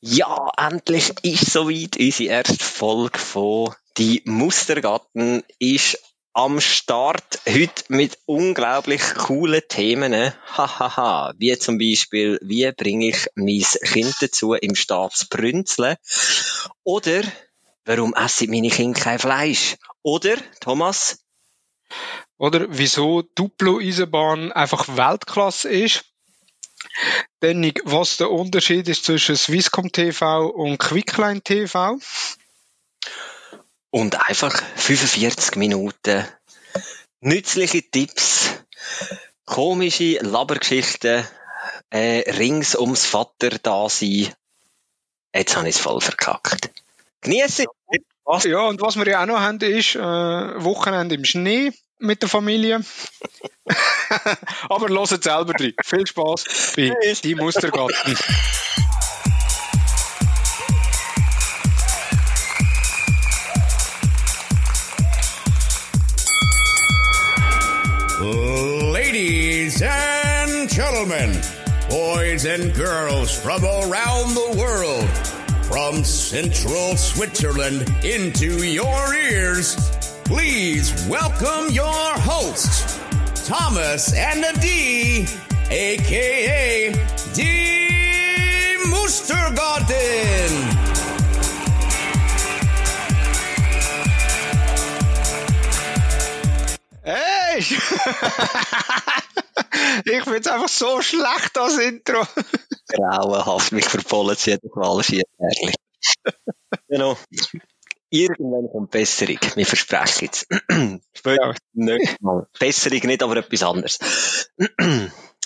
Ja, endlich ist soweit. Unsere erste Folge von Die Mustergatten ist am Start. Heute mit unglaublich coolen Themen. Hahaha. wie zum Beispiel, wie bringe ich mein Kind dazu, im Staat zu brünzeln? Oder, warum essen meine Kinder kein Fleisch? Oder, Thomas? Oder wieso Duplo-Eisenbahn einfach Weltklasse ist? Dann, was der Unterschied ist zwischen Swisscom TV und Quickline TV. Und einfach 45 Minuten nützliche Tipps, komische Labergeschichten, äh, rings ums Vater da sein. Jetzt habe ich es voll verkackt. Genieße? Ja, und was wir ja auch noch haben, ist äh, Wochenende im Schnee mit der Familie. Aber hört selber drin. Viel Spaß bei Die Mustergatten. Ladies and gentlemen, boys and girls from around the world, from central Switzerland into your ears, please welcome your hosts, Thomas and D, aka D Mustergarten. Hey! ich find's einfach so schlecht, das Intro. Grauenhaft, mich verpollen sie jedes Mal, ist ehrlich. genau. Irgendwann kommt Besserung. Wir versprechen es. Später, ja. nicht mal. Besserung nicht, aber etwas anderes.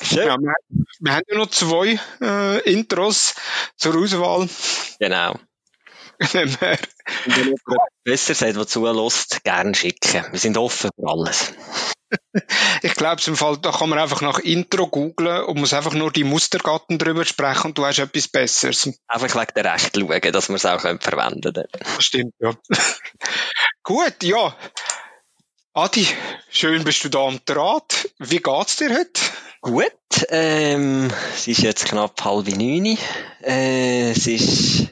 Schön. Ja, wir, wir, haben ja noch zwei äh, Intros zur Auswahl. Genau. Wenn wir besser sagt, was zulässt, gerne schicken. Wir sind offen für alles. ich glaube, im Fall, da kann man einfach nach Intro googlen und muss einfach nur die Mustergatten drüber sprechen und du hast etwas Besseres. Einfach wegen der Recht schauen, dass wir es auch verwenden können. Das stimmt, ja. Gut, ja. Adi, schön bist du da am Draht. Wie geht's dir heute? Gut, ähm, es ist jetzt knapp halb neun. Äh, es ist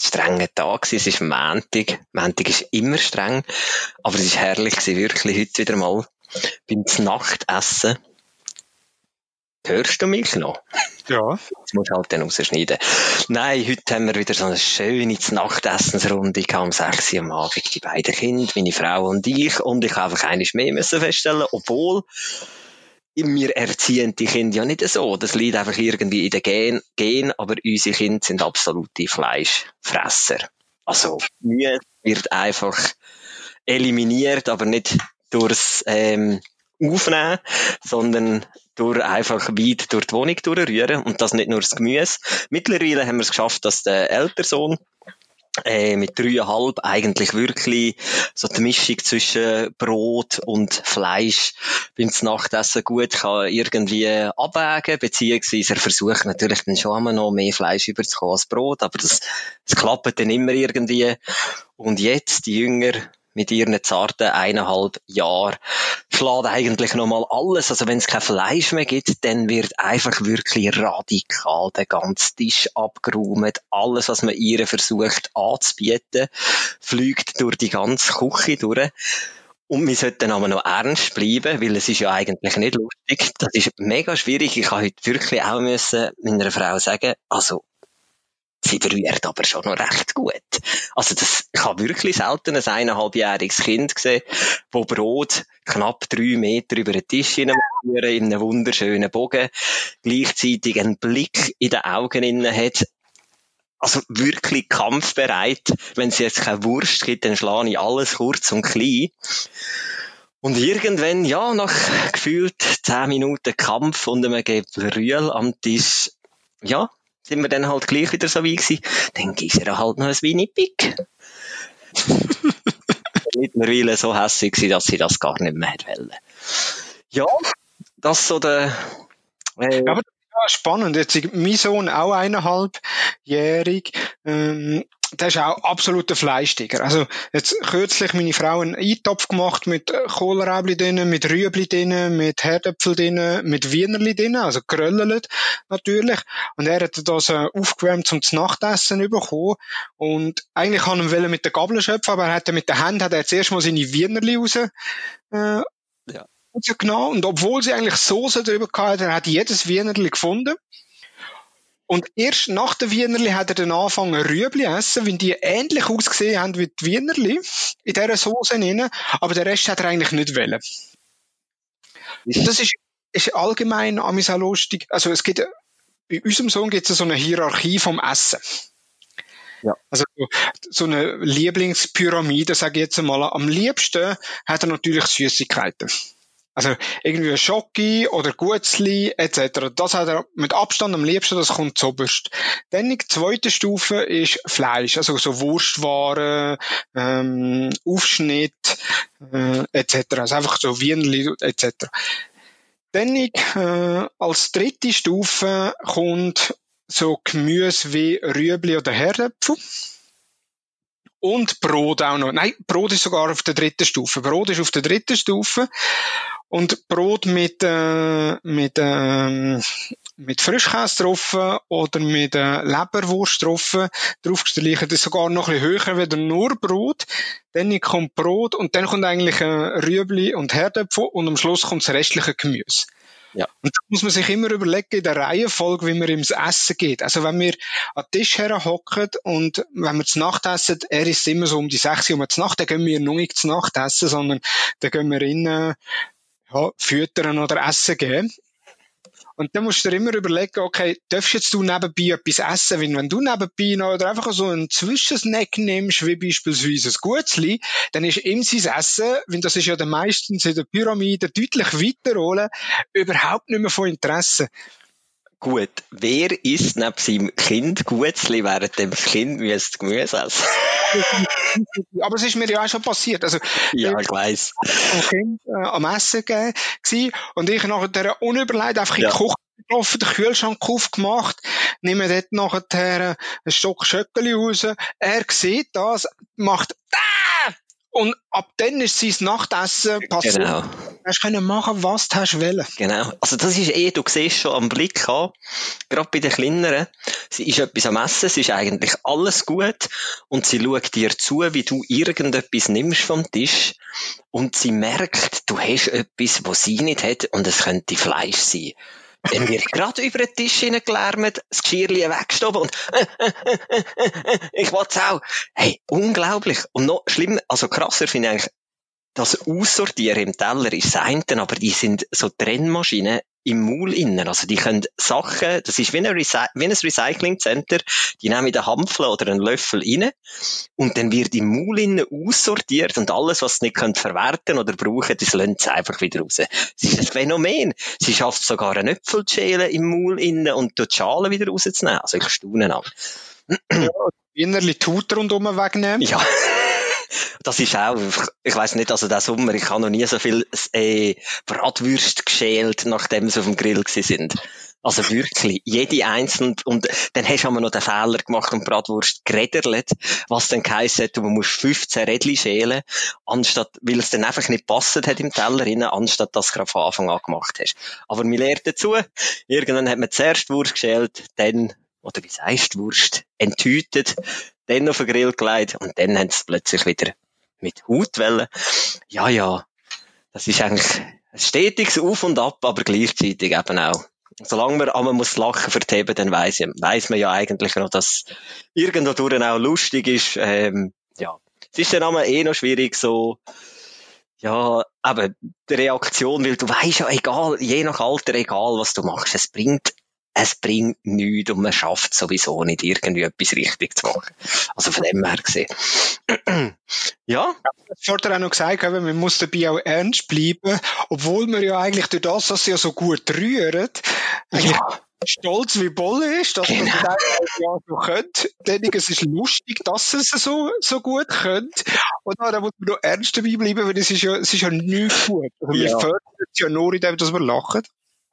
strenger Tag gewesen. Es ist Montag. Montag ist immer streng. Aber es ist herrlich gewesen, wirklich heute wieder mal beim Nachtessen. Hörst du mich noch? Ja. Das musst du halt dann rausschneiden. Nein, heute haben wir wieder so eine schöne Nachtessensrunde gehabt, um 6 Uhr am Abend. Die beiden Kinder, meine Frau und ich. Und ich habe einfach eines mehr müssen feststellen, obwohl wir erziehen die Kinder ja nicht so. Das liegt einfach irgendwie in den Gen, Gen aber unsere Kinder sind absolute Fleischfresser. Also, Mühe wird einfach eliminiert, aber nicht durchs ähm, Aufnehmen, sondern durch einfach weit durch die Wohnung durchrühren und das nicht nur das Gemüse. Mittlerweile haben wir es geschafft, dass der Elternsohn äh, mit dreieinhalb eigentlich wirklich so die Mischung zwischen Brot und Fleisch beim Nachtessen gut kann irgendwie abwägen, beziehungsweise er versucht natürlich dann schon immer noch mehr Fleisch überzukommen als Brot, aber das, das klappt dann immer irgendwie. Und jetzt, die Jünger, mit ihren zarten eineinhalb Jahren schlägt eigentlich nochmal alles. Also wenn es kein Fleisch mehr gibt, dann wird einfach wirklich radikal der ganze Tisch abgeräumt. Alles, was man ihr versucht anzubieten, fliegt durch die ganze Küche durch. Und wir sollten aber noch ernst bleiben, weil es ist ja eigentlich nicht lustig. Das ist mega schwierig. Ich habe heute wirklich auch müssen meiner Frau sagen, also sie berührt aber schon noch recht gut. Also das, habe wirklich selten ein eineinhalbjähriges Kind gesehen, wo Brot knapp drei Meter über den Tisch hineinführen, in einem wunderschönen Bogen, gleichzeitig einen Blick in den Augen innen hat, also wirklich kampfbereit. Wenn es jetzt keine Wurst gibt, dann schlage ich alles kurz und klein. Und irgendwann, ja, nach gefühlt zehn Minuten Kampf und einem Gebrühl am Tisch, ja, sind wir dann halt gleich wieder so wie gewesen. Dann gießt er halt noch ein Winnie-Pick. Mittlerweile so hässlich gewesen, dass sie das gar nicht mehr wollen. Ja, das so der, äh, aber spannend. Jetzt mein Sohn auch eineinhalbjährig. Ähm, der ist auch absoluter Fleischtiger. Also jetzt kürzlich meine Frau einen Eintopf gemacht mit Kohlrabi drinnen, mit Rüebli drinnen, mit Herdöpfel drinnen, mit Wienerli drinnen, also geröllelt natürlich. Und er hat das äh, aufgewärmt zum Nachtessen bekommen. Und eigentlich kann er mit der Gabel schöpfen, aber er hat mit der Hand hat er zuerst mal seine Wienerli raus, äh, ja. Genau. Und obwohl sie eigentlich Soße drüber gehabt hat, hat jedes Wienerli gefunden. Und erst nach den Wienerli hat er dann angefangen Rüebli essen, weil die ähnlich ausgesehen haben wie die Wienerli in dieser Soße drin, aber den Rest hat er eigentlich nicht wollen. Das ist, ist allgemein auch lustig. Also es gibt, bei unserem Sohn gibt es so eine Hierarchie vom Essen. Ja. Also so eine Lieblingspyramide, sage ich jetzt einmal. Am liebsten hat er natürlich Süßigkeiten. Also irgendwie Schocki oder Gutzli etc. Das hat er mit Abstand am liebsten, das kommt zuoberst. Dann die zweite Stufe ist Fleisch, also so Wurstwaren, ähm, Aufschnitt äh, etc. Also einfach so Wienli etc. Dann äh, als dritte Stufe kommt so Gemüse wie Rüebli oder Herdöpfel. Und Brot auch noch. Nein, Brot ist sogar auf der dritten Stufe. Brot ist auf der dritten Stufe. Und Brot mit, äh, mit, äh, mit Frischkäse drauf oder mit äh, Leberwurst drauf, draufgestreichen. Das ist sogar noch ein bisschen höher, wie nur Brot. Dann kommt Brot und dann kommt eigentlich äh, Rüebli und Herdöpfel und am Schluss kommt das restliche Gemüse. Ja. Und da muss man sich immer überlegen, in der Reihenfolge, wie man ihm das Essen geht. Also wenn wir an den Tisch herhocken und wenn wir zu Nacht essen, er ist immer so um die 6 Uhr um die Nacht, dann gehen wir noch nicht zu Nacht essen, sondern dann gehen wir innen ja, füttern oder essen geben. Und dann musst du dir immer überlegen, okay, darfst jetzt du nebenbei etwas essen? Weil wenn du nebenbei noch oder einfach so einen Zwischensnack nimmst, wie beispielsweise ein Gutzli, dann ist ihm sein Essen, weil das ist ja meistens in der Pyramide deutlich weiter überhaupt nicht mehr von Interesse. Gut, wer isst neben seinem Kind Gutzli, während dem Kind müsste Gemüse essen? Aber es ist mir ja auch schon passiert. Also, ja, ich. Ein Kind äh, am Essen gewesen, und ich nachher unüberlegt einfach in die Küche gelaufen, den Kühlschrank aufgemacht, nehme dort nachher einen Stock Schöckeli raus. Er sieht das, macht ah! Und ab dann ist sein Nachtessen passiert. Genau. Du hast können machen, was du hast wollen. Genau. Also das ist eh, du siehst schon am Blick an, gerade bei den Kleineren, sie ist etwas am Essen, sie ist eigentlich alles gut und sie schaut dir zu, wie du irgendetwas nimmst vom Tisch und sie merkt, du hast etwas, was sie nicht hat und es könnte Fleisch sein. Dann wird gerade über den Tisch hineingelärmt, das Geschirrchen weggestoben und äh, äh, äh, ich will's auch. Hey, unglaublich. Und noch schlimmer, also krasser finde ich eigentlich, das Aussortieren im Teller ist das aber die sind so Trennmaschinen im Maul innen. Also die können Sachen, das ist wie ein, Recy wie ein Recycling-Center, die nehmen den Hampfel oder einen Löffel rein und dann wird im Maul innen aussortiert und alles, was sie nicht können verwerten oder brauchen, das lönt sie einfach wieder raus. Das ist ein Phänomen. Sie schafft sogar einen Äpfel zu schälen im Maul innen und die Schalen wieder rauszunehmen. Also ich staune an. ja, innerlich Tut rundum wegnehmen. Ja. Das ist auch, ich weiß nicht, also der Sommer, ich habe noch nie so viel äh, Bratwürste geschält, nachdem sie auf dem Grill sind. Also wirklich, jede einzelne, und dann hast du aber noch den Fehler gemacht und Bratwurst gerädert, was dann geheißen hat, du musst 15 Rädchen schälen, anstatt, weil es dann einfach nicht passet hat im Teller rein, anstatt dass du gerade von Anfang an gemacht hast. Aber mir lernt dazu, irgendwann hat man zuerst Wurst geschält, dann oder wie sagst du, Wurst, enttütet, dann auf den Grill gelegt und dann haben sie plötzlich wieder mit Hautwellen. Ja, ja, das ist eigentlich ein stetiges Auf und Ab, aber gleichzeitig eben auch. Solange man aber muss lachen verteben, dann weiss, weiss man ja eigentlich noch, dass irgendwo durch auch lustig ist. Ähm, ja, es ist dann aber eh noch schwierig so, ja, aber die Reaktion, weil du weißt ja, egal, je nach Alter, egal was du machst, es bringt es bringt nichts und man schafft sowieso nicht irgendwie etwas richtig zu machen. Also von dem her gesehen. ja. Ich habe auch noch gesagt, man muss dabei auch ernst bleiben, obwohl man ja eigentlich durch das, dass sie ja so gut rühren, ja. stolz wie Bolle ist, dass genau. man das ja so könnte. Denn es ist lustig, dass es so, so gut könnte. Und dann muss man noch ernst dabei bleiben, weil es ist ja, es ist ja nicht gut. Also ja. wir fördern es ja nur in dem, dass wir lachen.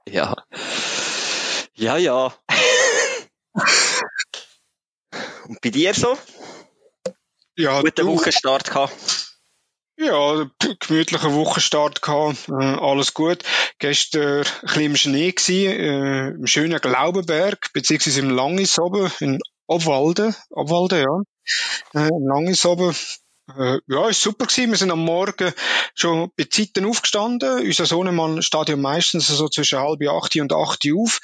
Ja. Ja, ja. Und bei dir so? Ja, guten du, Wochenstart gehabt. Ja, gemütlicher Wochenstart gehabt, äh, alles gut. Gestern ein bisschen im Schnee gewesen, äh, im schönen Glaubenberg, beziehungsweise im Langis oben, in Obwalden, Obwalden, ja. Äh, Langis oben, äh, ja, ist super gewesen. Wir sind am Morgen schon bei Zeiten aufgestanden. Unser Sohnemann steht ja meistens so zwischen halb acht und acht auf.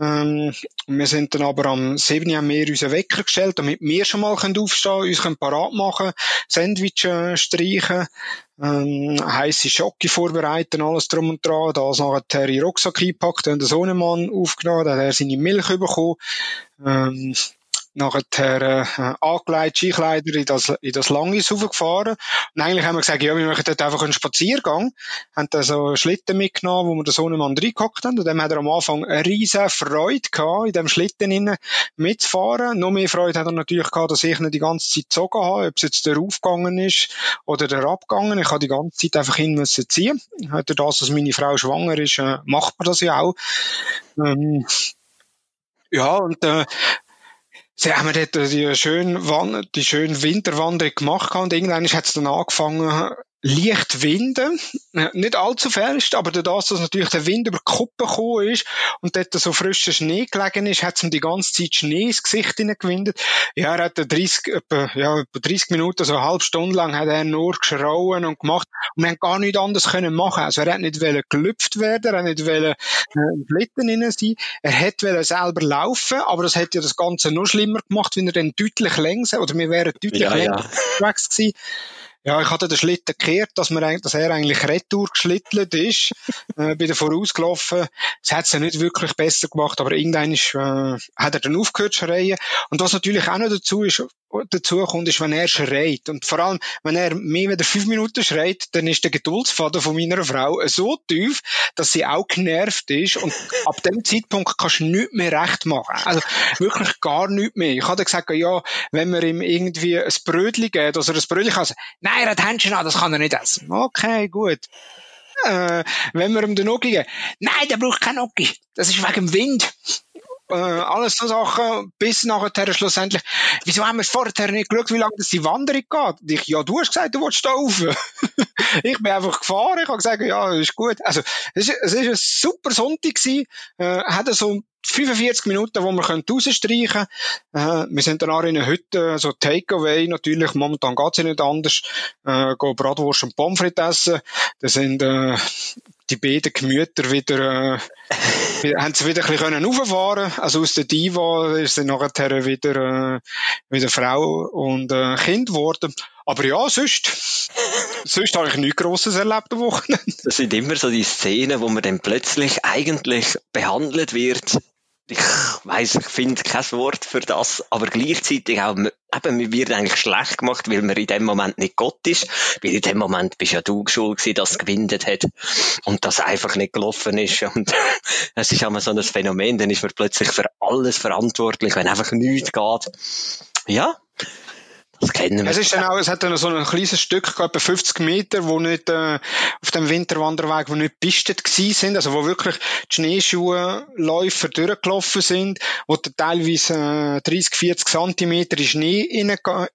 Ähm, wir sind dann aber am 7. Uhr mehr unseren Wecker gestellt, damit wir schon mal aufstehen können, uns können parat machen, Sandwich äh, streichen, ähm, heisse Schocke vorbereiten, alles drum und dran, da nachher in Rucksack eingepackt, dann der Sohnemann aufgenommen, dann hat er seine Milch bekommen, ähm, nachher äh, angelegt, Skikleider in das, in das Langis raufgefahren. Und eigentlich haben wir gesagt, ja, wir machen dort einfach einen Spaziergang. Haben dann so Schlitten mitgenommen, wo wir den Sohnemann reingehockt haben. Und dann hat er am Anfang eine riesige Freude gehabt, in dem Schlitten innen mitzufahren. Noch mehr Freude hat er natürlich gehabt, dass ich ihn die ganze Zeit gezogen habe, ob es jetzt der aufgegangen ist oder der abgegangen. Ich habe die ganze Zeit einfach hin müssen ziehen. Durch das, dass meine Frau schwanger ist, äh, macht man das ja auch. Ähm, ja, und äh, Sie haben dort die schöne, die schöne Winterwanderung gemacht und irgendwann hat es dann angefangen, leicht winden, nicht allzu fest, aber dadurch, dass natürlich der Wind über die Kuppe gekommen ist und dort so frischer Schnee gelegen ist, hat es ihm die ganze Zeit Schnee ins Gesicht hineingewindet. Ja, er hat 30, etwa, ja, etwa 30 Minuten, so eine halbe Stunde lang hat er nur geschrauen und gemacht und wir haben gar nichts anderes können machen. Also er hat nicht wollen gelüpft werden, er hat nicht wollen äh, im Schlitten hinein sein, er hätte selber laufen, aber das hätte ja das Ganze noch schlimmer gemacht, wenn er dann deutlich länger, oder wir wären deutlich ja, länger ja. gewesen. Ja, ich hatte den Schlitten gekehrt, dass, man, dass er eigentlich retour geschlittelt ist, äh, bin davor ausgelaufen. Es hat es ja nicht wirklich besser gemacht, aber irgendwann ist, äh, hat er dann aufgehört zu schreien. Und was natürlich auch noch dazu ist, dazu kommt, ist, wenn er schreit. Und vor allem, wenn er mehr als fünf Minuten schreit, dann ist der Geduldsfaden von meiner Frau so tief, dass sie auch genervt ist. Und ab dem Zeitpunkt kannst du nichts mehr recht machen. Also wirklich gar nichts mehr. Ich hatte gesagt, ja, wenn wir ihm irgendwie ein Brötchen geben, dass er ein Brötchen kann, nein, er hat Händchen an, das kann er nicht essen. Okay, gut. Äh, wenn wir ihm den Noki geben, nein, der braucht keinen Noki. Das ist wegen dem Wind äh, alles so Sachen, bis nachher schlussendlich, wieso haben wir vorher nicht geschaut, wie lange das die Wanderung geht? Und ich, ja, du hast gesagt, du willst da rauf. ich bin einfach gefahren, ich habe gesagt, ja, ist gut. Also, es ist, es ist ein super Sonntag gewesen, äh, hat so 45 Minuten, wo wir rausstreichen können. Äh, wir sind dann auch in einer Hütte, so Takeaway natürlich, momentan geht's ja nicht anders, äh, gehen Bratwurst und Pommes frites essen. Da sind äh, die beiden Gemüter wieder, äh, haben sie wieder ein bisschen rauffahren Also aus der Diva ist sie nachher wieder, äh, wieder Frau und äh, Kind geworden. Aber ja, sonst, sonst habe ich nichts Grosses erlebt am Wochenende. Das sind immer so die Szenen, wo man dann plötzlich eigentlich behandelt wird ich weiß, ich finde kein Wort für das, aber gleichzeitig auch, eben, mir wird eigentlich schlecht gemacht, weil man in dem Moment nicht Gott ist, weil in dem Moment bist ja du schuld gewesen, dass es gewindet hat und das einfach nicht gelaufen ist und es ist immer so ein Phänomen, dann ist man plötzlich für alles verantwortlich, wenn einfach nichts geht. Ja, das kennen wir. Es ist dann auch, es hat dann so ein kleines Stück, etwa 50 Meter, wo nicht, äh, auf dem Winterwanderweg, wo nicht pistet gewesen sind, also wo wirklich die Schneeschuhläufer durchgelaufen sind, wo teilweise äh, 30, 40 Zentimeter in Schnee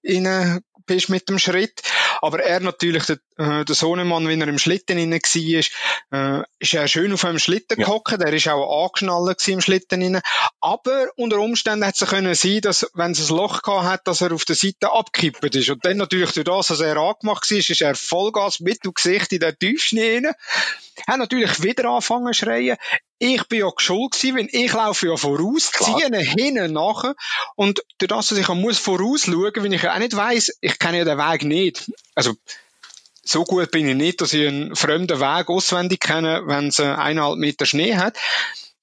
rein, bist mit dem Schritt. Aber er natürlich, der, äh, der Sohnemann, wenn er im Schlitten inne war, äh, ist er schön auf einem Schlitten ja. gehockt. Er ist auch angeschnallt im Schlitten inne. Aber unter Umständen hätte es können sein, dass, wenn es ein Loch gehabt hat, dass er auf der Seite abgekippt ist. Und dann natürlich durch das, dass er angemacht war, ist er Vollgas mit dem Gesicht in der Tiefschnee rein. Er hat natürlich wieder angefangen zu schreien ich bin ja schuld gewesen, weil ich laufe ja voraus, ziehe hinten nach und durch das, dass ich muss vorausschauen, wenn ich ja auch nicht weiss, ich kenne ja den Weg nicht. Also, so gut bin ich nicht, dass ich einen fremden Weg auswendig kenne, wenn es eineinhalb Meter Schnee hat.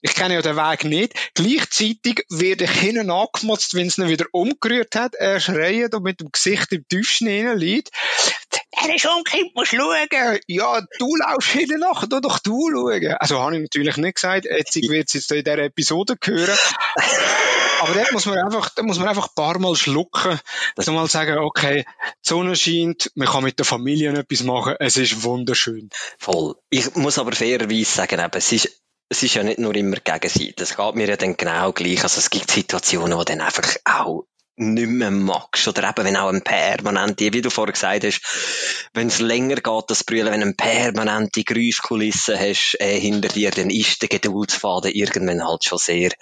Ich kenne ja den Weg nicht. Gleichzeitig werde ich hinten angemotzt, wenn es ihn wieder umgerührt hat. Er schreit und mit dem Gesicht im Tiefschnee liegt. Er ist umgekippt, musst schauen. Ja, du laufst hinten nach, du doch du schauen. Also habe ich natürlich nicht gesagt. Jetzt wird es jetzt in dieser Episode hören. Aber dort muss man einfach, da muss man einfach ein paar Mal schlucken, man mal sagen, okay, die Sonne scheint, man kann mit der Familie etwas machen, es ist wunderschön. Voll. Ich muss aber fairerweise sagen, eben, es ist es ist ja nicht nur immer Gegenseite. Es geht mir ja dann genau gleich. Also es gibt Situationen, wo dann einfach auch nicht mehr magst. Oder eben, wenn auch ein permanente, wie du vorher gesagt hast, wenn es länger geht, das Brüllen, wenn du eine permanente Geräuschkulisse hast äh, hinter dir, dann ist der Geduldsfaden irgendwann halt schon sehr,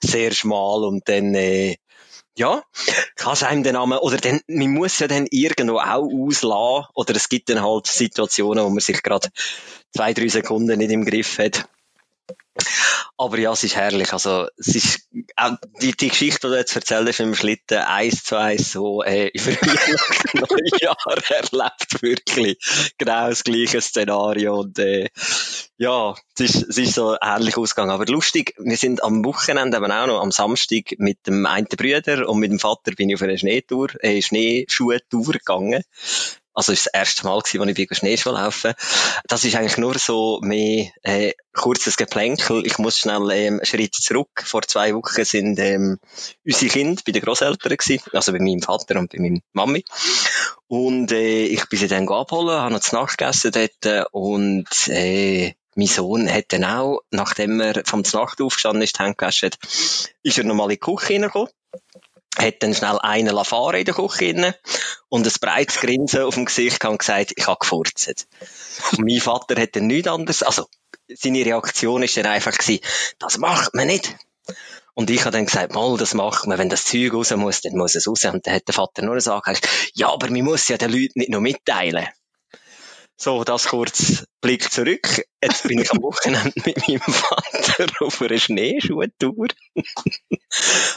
sehr schmal und dann, äh, ja, kannst einem den Namen, oder dann, man muss ja dann irgendwo auch auslassen, oder es gibt dann halt Situationen, wo man sich gerade zwei, drei Sekunden nicht im Griff hat aber ja, es ist herrlich. Also, es ist, auch die, die Geschichte, die du jetzt erzählst im Schlitten, eins zu eins so, äh, über Neujahr erlebt wirklich genau das gleiche Szenario und, äh, ja, es ist, es ist so herrlich ausgegangen. Aber lustig, wir sind am Wochenende eben auch noch am Samstag mit dem einen Brüder und mit dem Vater bin ich auf eine Schneetour, äh, Schneeschuhtour gegangen. Also ist das erste Mal gewesen, als ich Schneeschuh laufen. Das ist eigentlich nur so mehr äh, kurzes Geplänkel. Ich muss schnell ähm, einen Schritt zurück. Vor zwei Wochen sind ähm, unsere Kinder bei den Großeltern gewesen, also bei meinem Vater und bei meiner Mami. Und äh, ich bin sie dann abholen, habe noch zu Nacht gegessen dort und äh, mein Sohn hat dann auch, nachdem er vom Nacht aufgestanden ist, Hände ist er nochmal in die Küche reingekommen hat dann schnell einen fahren in der Küche und ein breites Grinsen auf dem Gesicht und gesagt, ich habe gefurzt. Und mein Vater hat dann nichts anderes, also seine Reaktion ist dann einfach gewesen, das macht man nicht. Und ich habe dann gesagt, mal, das macht man, wenn das Zeug raus muss, dann muss es raus. Und dann hat der Vater nur gesagt, ja, aber man muss ja den Leuten nicht noch mitteilen. So, das kurz Blick zurück. Jetzt bin ich am Wochenende mit meinem Vater auf einer Schneeschuhtour.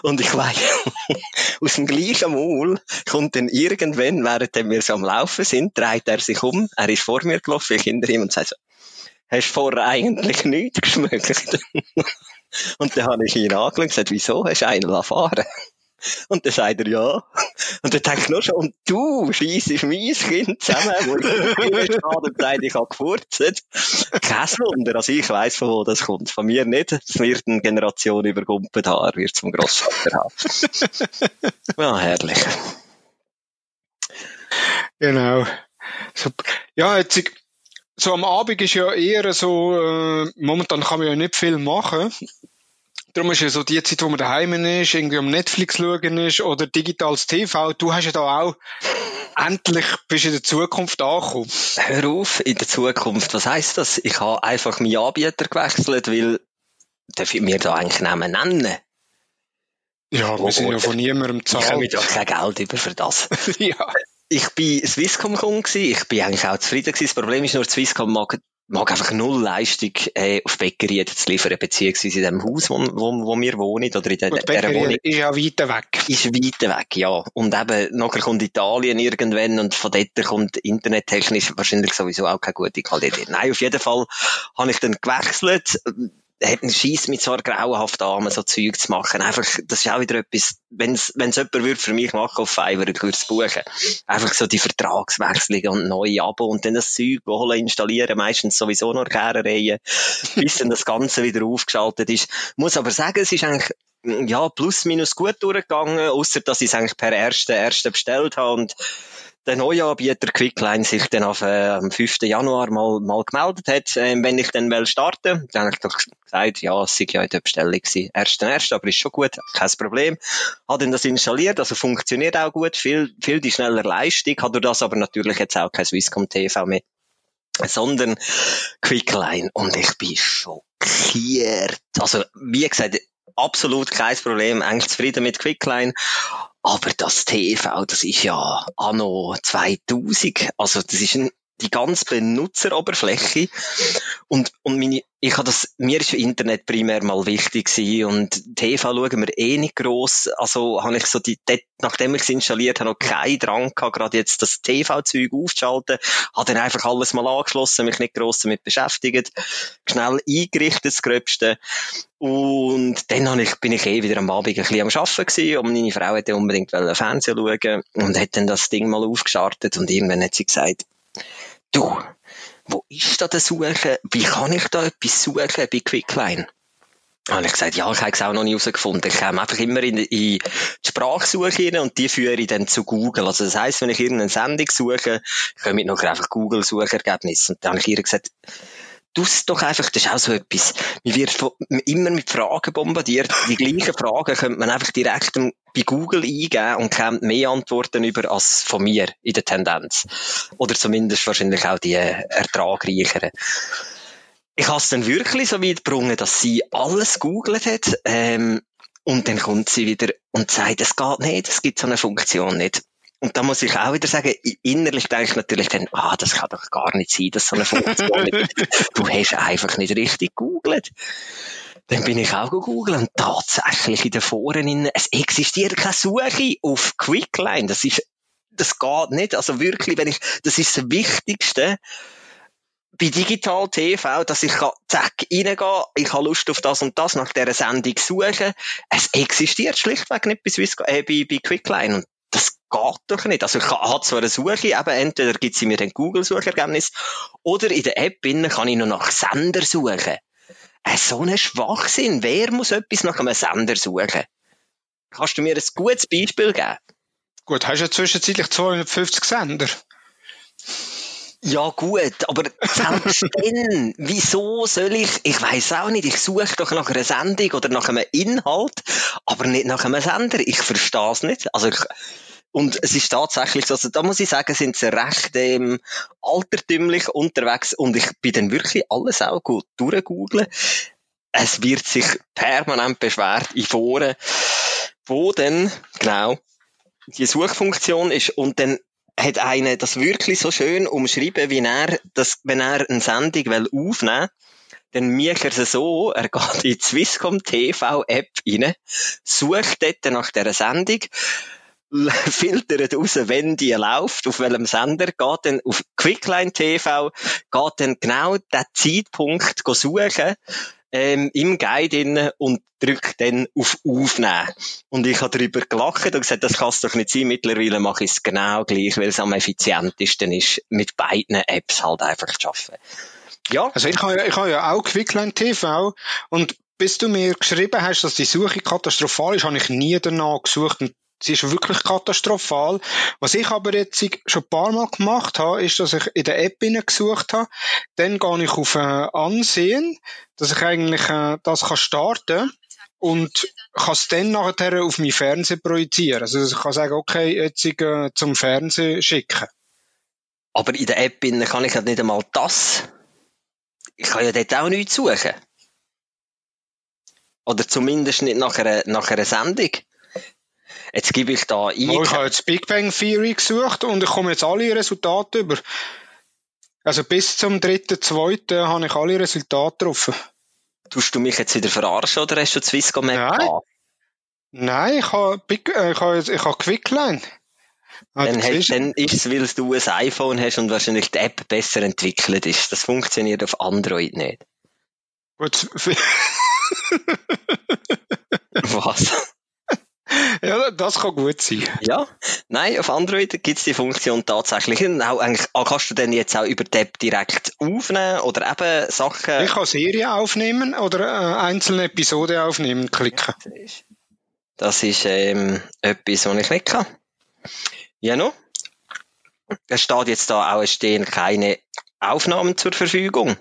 Und ich weiß, aus dem gleichen Maul kommt dann irgendwann, während wir so am Laufen sind, dreht er sich um, er ist vor mir gelaufen, ich hinter ihm und sagt so, hast du vorher eigentlich nichts geschmeckt? und dann habe ich ihn angeschaut und gesagt, wieso hast du einen fahren und dann sagt er ja. Und dann denke ich nur schon, und du scheissest mein Kind zusammen, wo ich stehe und sagt, ich habe gefurzt. Kein Wunder, also ich weiss, von wo das kommt. Von mir nicht. Es wird eine Generation über Gumpenhaar, wird es vom Grossvater haben. ja, herrlich. Genau. Ja, jetzt, so am Abend ist ja eher so, äh, momentan kann man ja nicht viel machen. Darum ist ja so die Zeit, wo man daheim ist, irgendwie am Netflix schauen ist oder digitales TV. Du hast ja da auch endlich bist in der Zukunft angekommen. Hör auf, in der Zukunft. Was heisst das? Ich habe einfach meinen Anbieter gewechselt, weil darf ich mir da eigentlich Namen nennen? Ja, wir sind ja von niemandem zahlt. Ich habe ja kein Geld über für das. ja. Ich bin Swisscom Kunde Ich bin eigentlich auch zufrieden gewesen. Das Problem ist nur, Swisscom mag mag einfach null Leistung äh, auf Bäckerien zu liefern, beziehungsweise in dem Haus, wo, wo, wo wir wohnen, oder in der, der Wohnung. ist ja weiter weg. Ist weiter weg, ja. Und eben, nachher kommt Italien irgendwann und von dort kommt internettechnisch wahrscheinlich sowieso auch keine gute Qualität. Nein, auf jeden Fall habe ich dann gewechselt, hat einen Scheiss mit so einer grauenhaft an, so Zeug zu machen. Einfach, das ist auch wieder etwas, wenn's, wenn's jemand würde für mich machen auf Fiverr, ich würde es buchen. Einfach so die Vertragswechslung und neue Abo und dann das Zeug holen, installieren, meistens sowieso noch Kehrereien, bis dann das Ganze wieder aufgeschaltet ist. Muss aber sagen, es ist eigentlich, ja, plus minus gut durchgegangen, außer dass ich es eigentlich per ersten, ersten bestellt habe und der neue Anbieter Quickline sich dann auf, äh, am 5. Januar mal, mal gemeldet hat, äh, wenn ich dann will starten. Dann habe ich doch gesagt, ja, es sei ja in der Bestellung gewesen. Ersten, ersten, aber ist schon gut, kein Problem. Hat dann das installiert, also funktioniert auch gut, viel, viel die schneller Leistung, hat durch das aber natürlich jetzt auch kein Swisscom TV mehr sondern Quickline. Und ich bin schockiert. Also, wie gesagt, absolut kein Problem, eigentlich zufrieden mit Quickline. Aber das TV, das ist ja anno 2000. Also das ist ein, die ganze Benutzeroberfläche. Und, und meine, ich habe das, mir ist Internet primär mal wichtig gewesen und TV schauen wir eh nicht gross. Also habe ich so die, nachdem ich es installiert habe, noch keinen Drang gehabt, gerade jetzt das TV-Zeug aufzuschalten. Habe dann einfach alles mal angeschlossen, mich nicht gross damit beschäftigt. Schnell eingerichtet, das Gröbste. Und dann habe ich, bin ich eh wieder am Abend ein bisschen am Arbeiten gewesen und meine Frau hätte unbedingt Fernsehen schauen und hat dann das Ding mal aufgestartet und irgendwann hat sie gesagt, du, wo ist da der Suchen? Wie kann ich da etwas suchen bei Quickline? habe ich gesagt, ja, ich habe es auch noch nicht herausgefunden. Ich komme einfach immer in, in die Sprachsuche rein und die führe ich dann zu Google. Also das heisst, wenn ich irgendeine Sendung suche, komme ich noch einfach Google-Suchergebnis. Und dann habe ich ihr gesagt, tu's doch einfach, das ist auch so etwas. Man wird immer mit Fragen bombardiert. Die gleichen Fragen könnte man einfach direkt bei Google eingeben und kommt mehr Antworten über als von mir in der Tendenz. Oder zumindest wahrscheinlich auch die ertragreicheren. Ich habe es dann wirklich so weit gebracht, dass sie alles googelt hat, ähm, und dann kommt sie wieder und sagt, es geht nicht, es gibt so eine Funktion nicht. Und da muss ich auch wieder sagen, innerlich denke ich natürlich dann, ah, das kann doch gar nicht sein, dass so eine Funktion. Du hast einfach nicht richtig gegoogelt. Dann bin ich auch gegoogelt und tatsächlich in den Foren, es existiert keine Suche auf Quickline. Das ist, das geht nicht. Also wirklich, wenn ich, das ist das Wichtigste bei Digital TV, dass ich kann, zack, reingehen, ich habe Lust auf das und das, nach dieser Sendung suchen. Es existiert schlichtweg nicht bei, Swiss, äh, bei, bei Quickline. Und geht doch nicht. Also ich habe zwar eine Suche, eben entweder gibt sie mir ein Google-Suchergebnis oder in der App innen kann ich noch nach Sender suchen. Äh, so ein Schwachsinn. Wer muss etwas nach einem Sender suchen? Kannst du mir ein gutes Beispiel geben? Gut, hast du ja zwischenzeitlich 250 Sender. Ja gut, aber selbst dann, wieso soll ich, ich weiß auch nicht, ich suche doch nach einer Sendung oder nach einem Inhalt, aber nicht nach einem Sender. Ich verstehe es nicht. Also ich, und es ist tatsächlich so, also da muss ich sagen, sind sie recht ähm, altertümlich unterwegs und ich bin dann wirklich alles auch gut durchgoogeln. Es wird sich permanent beschwert in Foren, wo denn genau die Suchfunktion ist und dann hat einer das wirklich so schön umschrieben, wie er, das, wenn er eine Sendung will aufnehmen dann macht er so, er geht in die Swisscom TV App rein, sucht dort nach dieser Sendung, filtert raus, wenn die läuft, auf welchem Sender, geht dann auf Quickline TV, geht dann genau den Zeitpunkt suchen, ähm, im Guide drin und drücke dann auf Aufnehmen. Und ich habe darüber gelacht und gesagt, das kann es doch nicht sein. Mittlerweile mache ich es genau gleich, weil es am effizientesten ist, mit beiden Apps halt einfach zu arbeiten. Ja. Also ich habe ja, ich habe ja auch Quickline TV und bis du mir geschrieben hast, dass die Suche katastrophal ist, habe ich nie danach gesucht und Sie ist wirklich katastrophal. Was ich aber jetzt schon ein paar Mal gemacht habe, ist, dass ich in der App gesucht habe. Dann gehe ich auf äh, Ansehen, dass ich eigentlich äh, das kann starten und kann es dann nachher auf mein Fernsehen projizieren. Also ich kann sagen, okay, jetzt äh, zum Fernsehen schicken. Aber in der App kann ich halt nicht einmal das. Ich kann ja dort auch nichts suchen. Oder zumindest nicht nach einer, nach einer Sendung. Jetzt gebe ich da ein. Oh, ich habe jetzt Big Bang Theory gesucht und ich komme jetzt alle Resultate über. Also bis zum dritten, zweiten habe ich alle Resultate drauf. Tust du mich jetzt wieder verarschen oder hast du Swisscom Map Nein. gehabt? Nein, ich habe, Big, äh, ich habe, ich habe Quickline. Ah, Dann, hast, ist- dann ist es, weil du ein iPhone hast und wahrscheinlich die App besser entwickelt ist. Das funktioniert auf Android nicht. Gut, Was? Ja, das kann gut sein. Ja, nein, auf Android gibt's die Funktion tatsächlich. Auch eigentlich, ah, kannst du denn jetzt auch über die App direkt aufnehmen oder eben Sachen. Ich kann Serie aufnehmen oder äh, einzelne Episode aufnehmen, klicken. Das ist ähm, etwas, was ich nicht kann. Ja, noch? Es steht jetzt da auch, es stehen keine Aufnahmen zur Verfügung.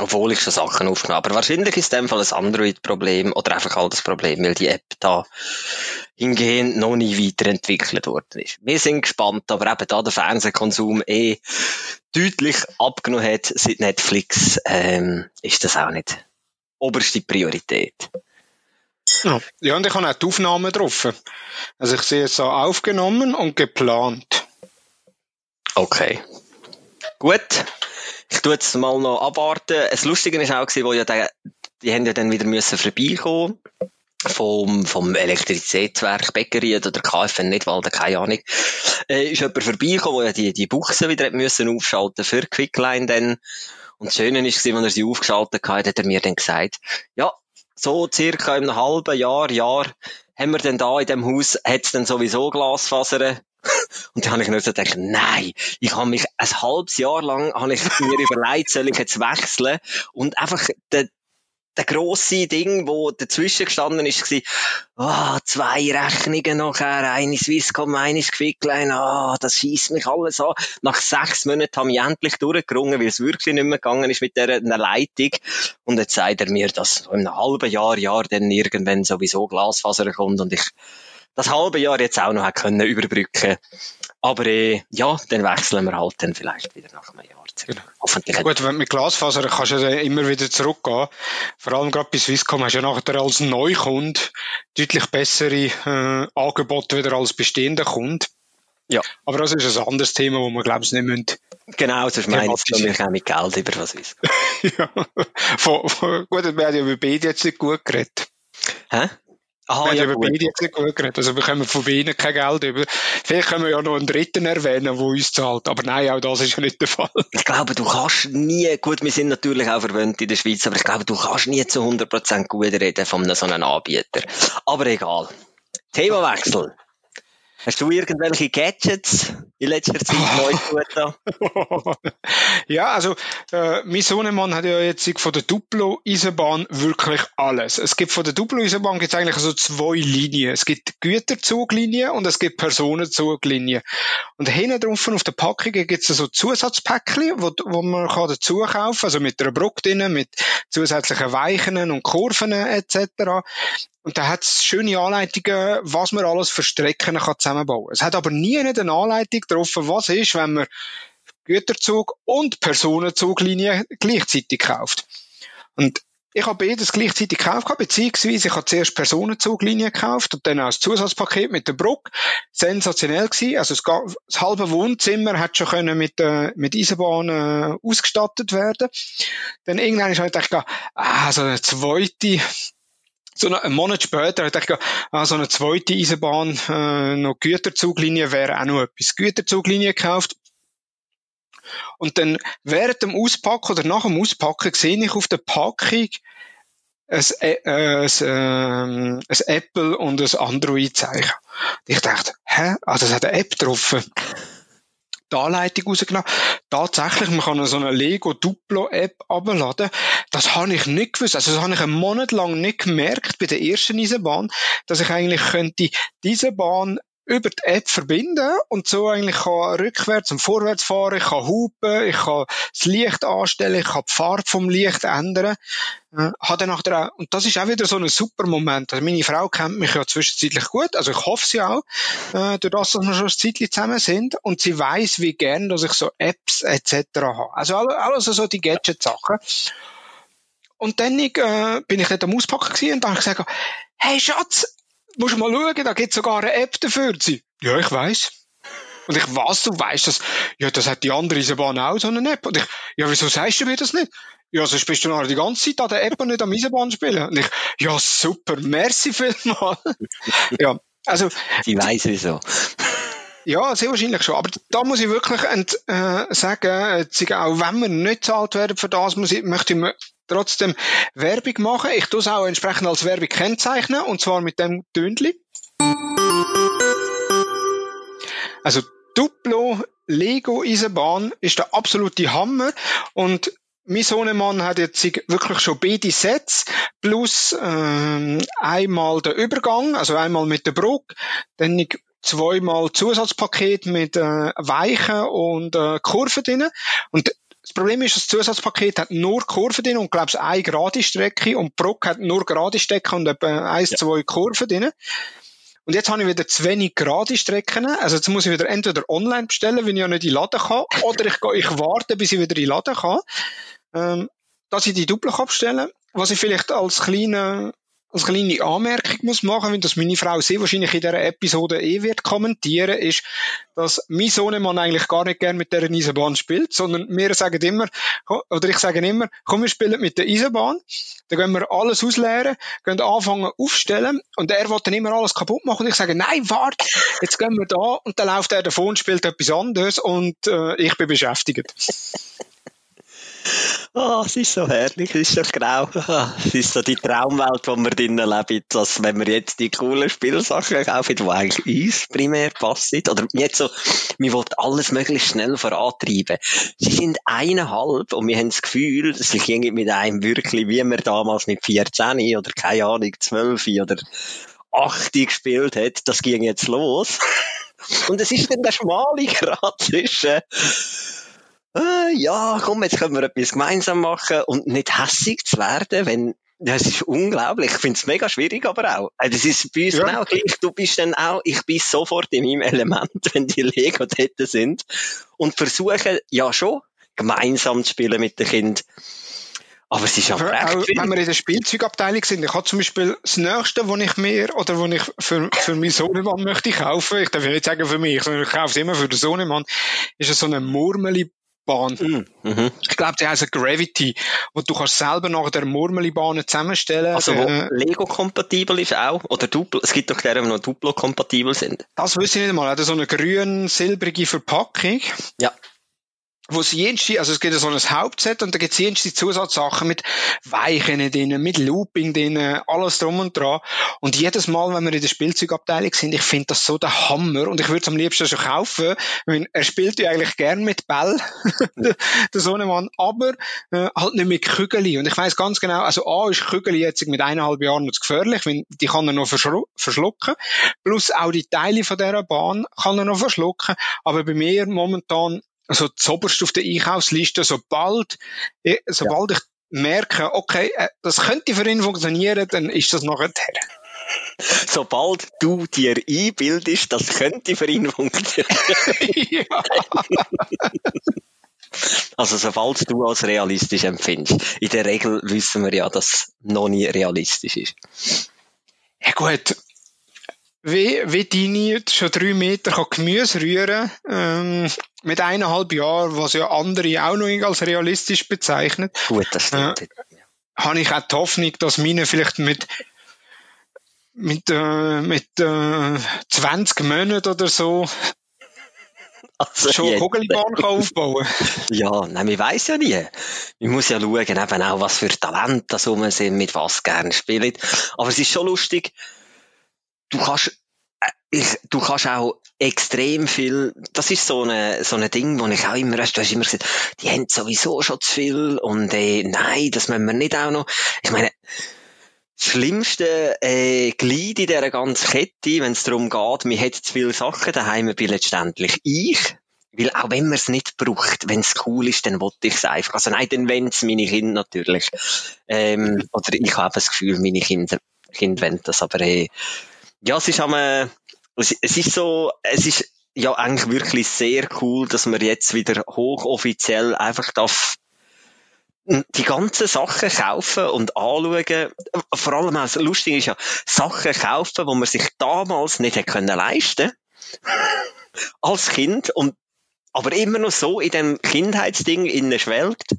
Obwohl ich schon Sachen aufgenommen habe. Aber wahrscheinlich ist in dem Fall ein Android-Problem oder einfach halt das Problem, weil die App da hingehend noch nie weiterentwickelt worden ist. Wir sind gespannt, aber eben da der Fernsehkonsum eh deutlich abgenommen hat seit Netflix, ähm, ist das auch nicht oberste Priorität. Ja. ja, und ich habe auch die Aufnahmen drauf. Also ich sehe jetzt so aufgenommen und geplant. Okay. Gut. Ich tu jetzt mal noch abwarten. Das Lustige ist auch wo ja der, die haben ja dann wieder müssen vorbeikommen vom, vom Elektrizitätswerk Bäckerie oder KFN nicht, weil keine Ahnung. Äh, ist jemand vorbeigekommen, der ja die, die Buchse wieder müssen aufschalten für Quickline dann. Und das Schöne ist, als er sie aufgeschaltet hat, hat er mir dann gesagt, ja, so circa in einem halben Jahr, Jahr, haben wir denn da in dem Haus, hat's denn sowieso Glasfasern? Und dann habe ich nur so gedacht, nein, ich habe mich ein halbes Jahr lang habe ich mir überlegt, soll ich jetzt wechseln und einfach den, der grosse Ding, wo dazwischen gestanden ist, war, oh, zwei Rechnungen nachher, eine Swisscom, eine Quickline, ah, oh, das schießt mich alles an. Nach sechs Monaten haben wir endlich durchgerungen, weil es wirklich nicht mehr gegangen ist mit der Leitung. Und jetzt sagt er mir, dass in einem halben Jahr, Jahr dann irgendwann sowieso Glasfaser kommt und ich das halbe Jahr jetzt auch noch können überbrücken. Aber äh, ja, dann wechseln wir halt dann vielleicht wieder nach einem Jahr. Genau. Hoffentlich. Gut, wenn mit Glasfaser kannst du ja immer wieder zurückgehen. Vor allem gerade bei Swisscom hast du ja nachher als Neukund deutlich bessere äh, Angebote wieder als bestehender Kunde. Ja. Aber das ist ein anderes Thema, wo wir, glaube ich, nicht müssen. Genau, sonst meine ich nämlich auch mit Geld über was Swisscom. ja. Von, von, gut, wir haben ja über beide jetzt nicht gut geredet. Hä? Aha, wir ja, haben beide jetzt nicht gut geredet. Also wir bekommen von beiden kein Geld über. Vielleicht können wir ja noch einen dritten erwähnen, der uns zahlt. Aber nein, auch das ist ja nicht der Fall. Ich glaube, du kannst nie, gut, wir sind natürlich auch verwöhnt in der Schweiz, aber ich glaube, du kannst nie zu 100% gut reden von so einem Anbieter. Aber egal. Themawechsel. Hast du irgendwelche Gadgets in letzter Zeit neu gut Ja, also äh, mein Sohnemann hat ja jetzt von der Duplo-Eisenbahn wirklich alles. Es gibt von der Duplo-Eisenbahn gibt es eigentlich so zwei Linien. Es gibt Güterzuglinien und es gibt Personenzuglinien. Und hinten drauf auf der Packung gibt es so Zusatzpäckchen, wo, wo man kann dazu kaufen also mit einer Brücke drin, mit zusätzlichen Weichen und Kurven etc. Und da hat es schöne Anleitungen, was man alles für Strecken kann zusammenbauen. Es hat aber nie eine Anleitung drauf, was ist, wenn man Güterzug und Personenzuglinien gleichzeitig kauft. Und ich habe beides gleichzeitig gekauft, beziehungsweise ich habe zuerst Personenzuglinien gekauft und dann auch das Zusatzpaket mit der Brücke. Sensationell gewesen. Also das, das halbe Wohnzimmer hat schon können mit, äh, mit Eisenbahn äh, ausgestattet werden. Dann irgendwann ist halt gedacht, ah, so eine zweite so einen Monat später hat ich gedacht, ah, so eine zweite Eisenbahn, äh, noch Güterzuglinie wäre auch noch etwas. Güterzuglinie gekauft. Und dann während dem Auspacken oder nach dem Auspacken sehe ich auf der Packung ein, äh, ein, ähm, ein Apple und ein Android-Zeichen. Ich dachte, hä? Ah, das hat eine App drauf die Anleitung rausgenommen. Tatsächlich, man kann so eine Lego Duplo App abladen. Das habe ich nicht gewusst. Also das habe ich einen Monat lang nicht gemerkt bei der ersten Eisenbahn, dass ich eigentlich könnte diese Bahn über die App verbinden und so eigentlich kann rückwärts und vorwärts fahren, ich kann hupen, ich kann das Licht anstellen, ich kann die Farbe vom Licht ändern. Äh, hat dann nachher auch, und das ist auch wieder so ein super Moment. Also meine Frau kennt mich ja zwischenzeitlich gut, also ich hoffe sie auch, äh, durch das, dass wir schon ein Zeitchen zusammen sind und sie weiß, wie gern, dass ich so Apps etc. habe. Also alles so die Gadget-Sachen. Und dann äh, bin ich dort am Auspacken und dann habe ich gesagt, hey Schatz, musst mal schauen, da gibt es sogar eine App dafür. Sie, ja, ich weiß. Und ich, was, du weißt das? Ja, das hat die andere Eisenbahn auch so eine App. Und ich, ja, wieso sagst du mir das nicht? Ja, sonst bist du noch die ganze Zeit an der App und nicht am Eisenbahn spielen. Und ich, ja, super, merci vielmal. ja, also. Die weiß wieso. Ja, sehr wahrscheinlich schon. Aber da muss ich wirklich äh, sagen, auch wenn wir nicht zahlt werden für das, muss ich, möchte ich trotzdem Werbung machen. Ich tue es auch entsprechend als Werbung kennzeichnen, und zwar mit dem Tönli. Also Duplo Lego Eisenbahn ist der absolute Hammer und mein Sohnemann hat jetzt wirklich schon beide Sets plus ähm, einmal der Übergang, also einmal mit der Brücke, dann zweimal Zusatzpaket mit äh, Weichen und äh, Kurven drin. Und das Problem ist, das Zusatzpaket hat nur Kurven drin und glaubst eine gerade Strecke und Brock hat nur gerade Strecke und etwa eins, ja. zwei Kurven drin. Und jetzt habe ich wieder zu wenig gerade Strecken. Also jetzt muss ich wieder entweder online bestellen, wenn ich ja nicht in den Laden kann, oder ich, ich warte, bis ich wieder in den Laden kann, ähm, dass ich die Doppel abstellen Was ich vielleicht als kleine als kleine Anmerkung muss machen, wenn das meine Frau sehr wahrscheinlich in dieser Episode eh wird kommentieren, ist, dass mein Sohnemann eigentlich gar nicht gern mit der Eisenbahn spielt, sondern wir sagen immer, oder ich sage immer, komm, wir spielen mit der Eisenbahn, dann gehen wir alles ausleeren, gehen anfangen aufstellen und er will dann immer alles kaputt machen. Und ich sage, nein, warte, jetzt gehen wir da. Und dann läuft er davon und spielt etwas anderes und äh, ich bin beschäftigt. Oh, es ist so herrlich, es ist so genau. Es ist so die Traumwelt, wo wir drinnen leben, dass wenn wir jetzt die coolen Spielsachen kaufen, die eigentlich uns primär passen, oder jetzt so, wir wollen alles möglichst schnell vorantreiben. Sie sind eineinhalb und wir haben das Gefühl, sie gehen mit einem wirklich, wie wir damals mit 14 oder keine Ahnung, 12 oder 8 gespielt hat, das ging jetzt los. Und es ist dann der schmale Grad zwischen äh, ja, komm, jetzt können wir etwas gemeinsam machen und nicht hässig zu werden, wenn das ist unglaublich. Ich finde es mega schwierig, aber auch. Äh, das ist bei uns ja. genau gleich. Du bist dann auch, ich bin sofort in meinem Element, wenn die Lego dort sind. Und versuche, ja schon, gemeinsam zu spielen mit den Kindern. Aber es ist aber auch, auch wenn wir in der Spielzeugabteilung sind, ich habe zum Beispiel das Nächste, was ich mir, oder was ich für, für meinen Sohnemann möchte kaufen, ich darf nicht sagen für mich, sondern ich kaufe es immer für den Sohnemann, ist so eine Murmeli Bahn. Mm, mhm. Ich glaube, die heißt Gravity, wo du kannst selber nach der Murmeli-Bahn zusammenstellen. Also, wo äh, Lego-kompatibel ist auch? Oder Duplo? Es gibt doch der, die noch Duplo-kompatibel sind. Das wüsste ich nicht mal. Hat so eine grün-silbrige Verpackung. Ja wo es jenste, also es gibt so ein Hauptset und da gibt es jenste Zusatzsachen mit Weichen drin, mit Looping drin, alles drum und dran. Und jedes Mal, wenn wir in der Spielzeugabteilung sind, ich finde das so der Hammer. Und ich würde es am liebsten schon kaufen, weil er spielt ja eigentlich gern mit Ball, der, Sohnemann, aber äh, halt nicht mit Kügeli. Und ich weiß ganz genau, also A ist Kügeli jetzt mit eineinhalb Jahren noch zu gefährlich, weil die kann er noch verschlucken, plus auch die Teile von dieser Bahn kann er noch verschlucken, aber bei mir momentan also zoberst auf der Einkaufsliste, sobald, sobald ja. ich merke, okay, äh, das könnte für ihn funktionieren, dann ist das nachher her. Sobald du dir einbildest, das könnte für ihn funktionieren. Also sobald du als realistisch empfindest. In der Regel wissen wir ja, dass es noch nie realistisch ist. Ja gut, wie, wie deine schon drei Meter kann Gemüse rühren ähm, mit eineinhalb Jahren, was ja andere auch noch als realistisch bezeichnen. Gut, das stimmt. Äh, habe ich auch die Hoffnung, dass meine vielleicht mit mit, äh, mit äh, 20 Monaten oder so also schon eine Kugelbahn aufbauen Ja, nein, man weiß ja nie. Man muss ja schauen, eben auch, was für Talente da rum sind, mit was gerne spielen. Aber es ist schon lustig, du kannst, äh, ich, du kannst auch extrem viel, das ist so eine, so ein Ding, wo ich auch immer, du hast immer gesagt, die haben sowieso schon zu viel und äh, nein, das müssen wir nicht auch noch. Ich meine, das schlimmste äh, Glied in dieser ganzen Kette, wenn es darum geht, man hat zu viele Sachen daheim, bin letztendlich ich. Weil auch wenn man es nicht braucht, wenn es cool ist, dann wollte ich es einfach. Also nein, dann wollen es meine Kinder natürlich. Ähm, oder ich habe das Gefühl, meine Kinder, Kinder wollen das, aber äh, ja, es ist äh, es ist so, es ist ja eigentlich wirklich sehr cool, dass man jetzt wieder hochoffiziell einfach darf die ganzen Sachen kaufen und anschauen. Vor allem auch, lustig ist ja, Sachen kaufen, wo man sich damals nicht hätte können leisten als Kind und aber immer noch so in dem Kindheitsding innen schwelgt